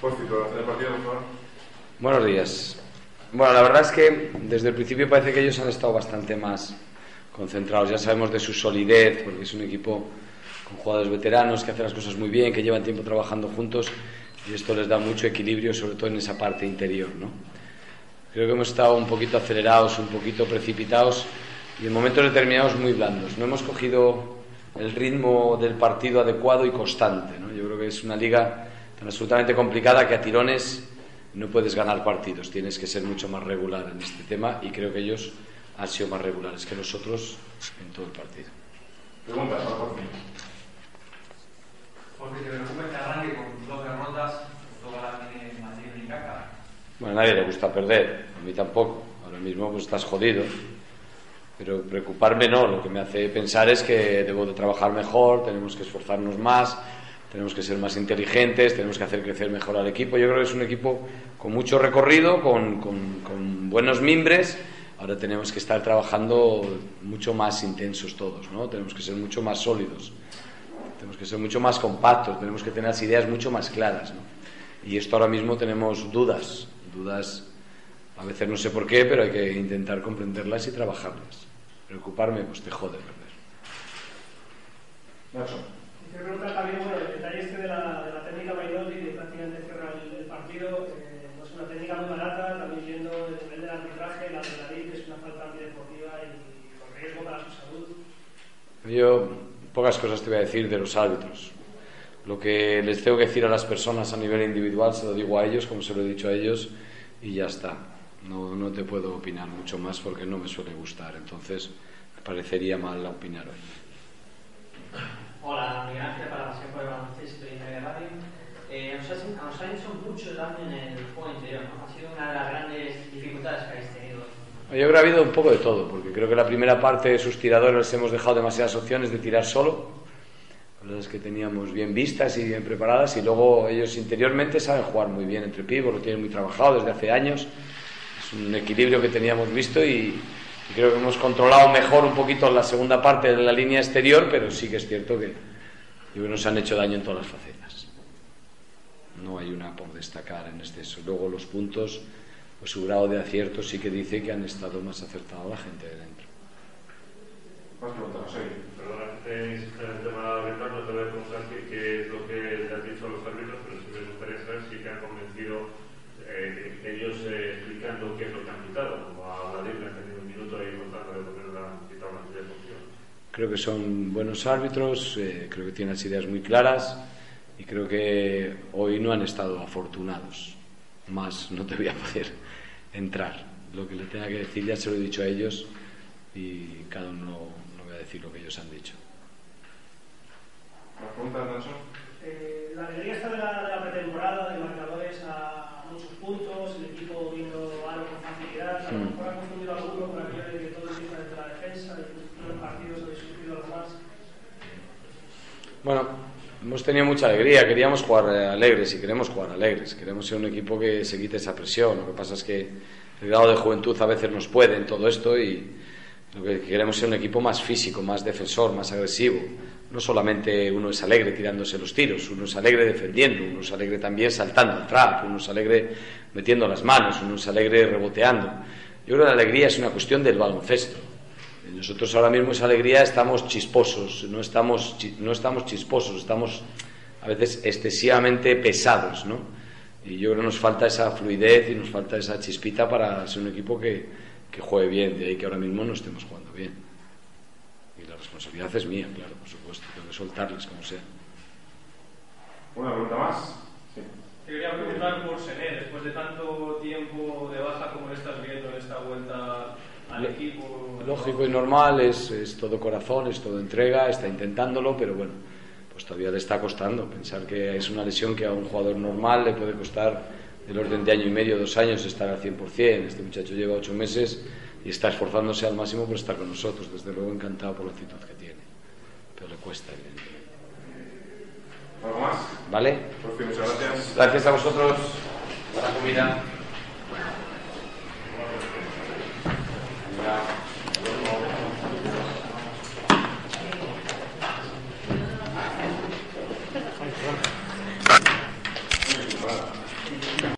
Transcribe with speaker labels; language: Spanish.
Speaker 1: Por favor.
Speaker 2: Buenos días. Bueno, la verdad es que desde el principio parece que ellos han estado bastante más concentrados. Ya sabemos de su solidez, porque es un equipo con jugadores veteranos que hacen las cosas muy bien, que llevan tiempo trabajando juntos y esto les da mucho equilibrio, sobre todo en esa parte interior. ¿no? Creo que hemos estado un poquito acelerados, un poquito precipitados y en momentos determinados muy blandos. No hemos cogido el ritmo del partido adecuado y constante. ¿no? Yo creo que es una liga tan absolutamente complicada que a tirones no puedes ganar partidos, tienes que ser mucho más regular en este tema y creo que ellos han sido más regulares que nosotros en todo el partido.
Speaker 1: Pregunta, por favor.
Speaker 3: Porque te preocupa este arranque con dos derrotas, toda la tiene Madrid y Caca.
Speaker 2: Bueno, a nadie le gusta perder, a mí tampoco. Ahora mismo pues estás jodido. Pero preocuparme no, lo que me hace pensar es que debo de trabajar mejor, tenemos que esforzarnos más, tenemos que ser más inteligentes, tenemos que hacer crecer mejor al equipo. Yo creo que es un equipo con mucho recorrido, con, con- con buenos mimbres. Ahora tenemos que estar trabajando mucho más intensos todos, ¿no? Tenemos que ser mucho más sólidos, tenemos que ser mucho más compactos, tenemos que tener las ideas mucho más claras, ¿no? Y esto ahora mismo tenemos dudas, dudas, a veces no sé por qué, pero hay que intentar comprenderlas y trabajarlas. Preocuparme, pues te jode perder.
Speaker 1: Nacho.
Speaker 4: Quiero preguntar también, bueno, el detalle este de la, de la técnica Maidotti, que prácticamente cierra el, el partido, eh, no es una técnica muy barata, también viendo el nivel del arbitraje, la adrenalina, que es una falta antideportiva y, y con riesgo para su salud.
Speaker 2: Yo pocas cosas te voy a decir de los árbitros. Lo que les tengo que decir a las personas a nivel individual se lo digo a ellos, como se lo he dicho a ellos, y ya está. No, no te puedo opinar mucho más porque no me suele gustar. Entonces, me parecería mal opinar hoy.
Speaker 5: Hola, Miguel Ángel para la Pasión por el Baloncesto y Media Radio. Eh, nos, ha, hecho mucho daño en el juego interior, ¿no? Ha sido una de las grandes dificultades que habéis tenido.
Speaker 2: Yo creo que ha habido un poco de todo, porque creo que la primera parte de sus tiradores les hemos dejado demasiadas opciones de tirar solo, las que teníamos bien vistas y bien preparadas, y luego ellos interiormente saben jugar muy bien entre pibos, lo tienen muy trabajado desde hace años. Es un equilibrio que teníamos visto y, y creo que hemos controlado mejor un poquito la segunda parte de la línea exterior, pero sí que es cierto que, nos han hecho daño en todas las facetas. No hay una por destacar en exceso. Luego los puntos, pues su grado de acierto sí que dice que han estado más acertados la gente de dentro.
Speaker 1: Más preguntas, José.
Speaker 6: Perdona en el tema arbitral, no te voy a preguntar qué, qué es lo que le has dicho a los árbitros, pero sí me gustaría saber si te han convencido eh, ellos eh, explicando qué es lo que han quitado, como a tenido un minuto ahí contando de por qué no han quitado una serie de función.
Speaker 2: Creo que son buenos árbitros, eh, creo que tienen las ideas muy claras y creo que hoy no han estado afortunados. Más no te voy a poder entrar. Lo que le tenga que decir ya se lo he dicho a ellos y cada uno no voy a decir lo que ellos han dicho.
Speaker 1: Más preguntas, Nacho.
Speaker 4: Eh, la alegría está de la, de la pretemporada, de marcadores a, a muchos puntos, el equipo viendo algo con facilidad, a lo
Speaker 2: Mm.
Speaker 4: mejor ha confundido alguno por aquello de que todo empieza desde la defensa, de que los partidos habéis sufrido algo más.
Speaker 2: Bueno, hemos tenido mucha alegría, queríamos jugar eh, alegres y queremos jugar alegres, queremos ser un equipo que se quite esa presión. Lo que pasa es que el grado de juventud a veces nos puede en todo esto y lo que queremos ser un equipo más físico, más defensor, más agresivo. No solamente uno es alegre tirándose los tiros, uno es alegre defendiendo, uno es alegre también saltando al trap, uno es alegre metiendo las manos, uno es alegre reboteando. Yo creo que la alegría es una cuestión del baloncesto. Nosotros ahora mismo esa alegría estamos chisposos, no estamos, no estamos chisposos, estamos a veces excesivamente pesados, ¿no? Y yo creo que nos falta esa fluidez y nos falta esa chispita para ser un equipo que, que juegue bien, de ahí que ahora mismo no estemos jugando bien. Y la responsabilidad es mía, claro, por supuesto, tengo que soltarles como sea.
Speaker 1: ¿Una pregunta más? Sí.
Speaker 3: Te quería preguntar por Sené, después de tanto tiempo de
Speaker 7: esa vuelta al equipo.
Speaker 2: Lógico y normal, es, es todo corazón, es todo entrega, está intentándolo, pero bueno, pues todavía le está costando. Pensar que es una lesión que a un jugador normal le puede costar del orden de año y medio, dos años estar al 100%. Este muchacho lleva ocho meses y está esforzándose al máximo por estar con nosotros. Desde luego encantado por la actitud que tiene, pero le cuesta, evidentemente.
Speaker 1: ¿Algo más?
Speaker 2: ¿Vale?
Speaker 1: Fin, muchas gracias.
Speaker 2: Gracias a vosotros. Buena comida.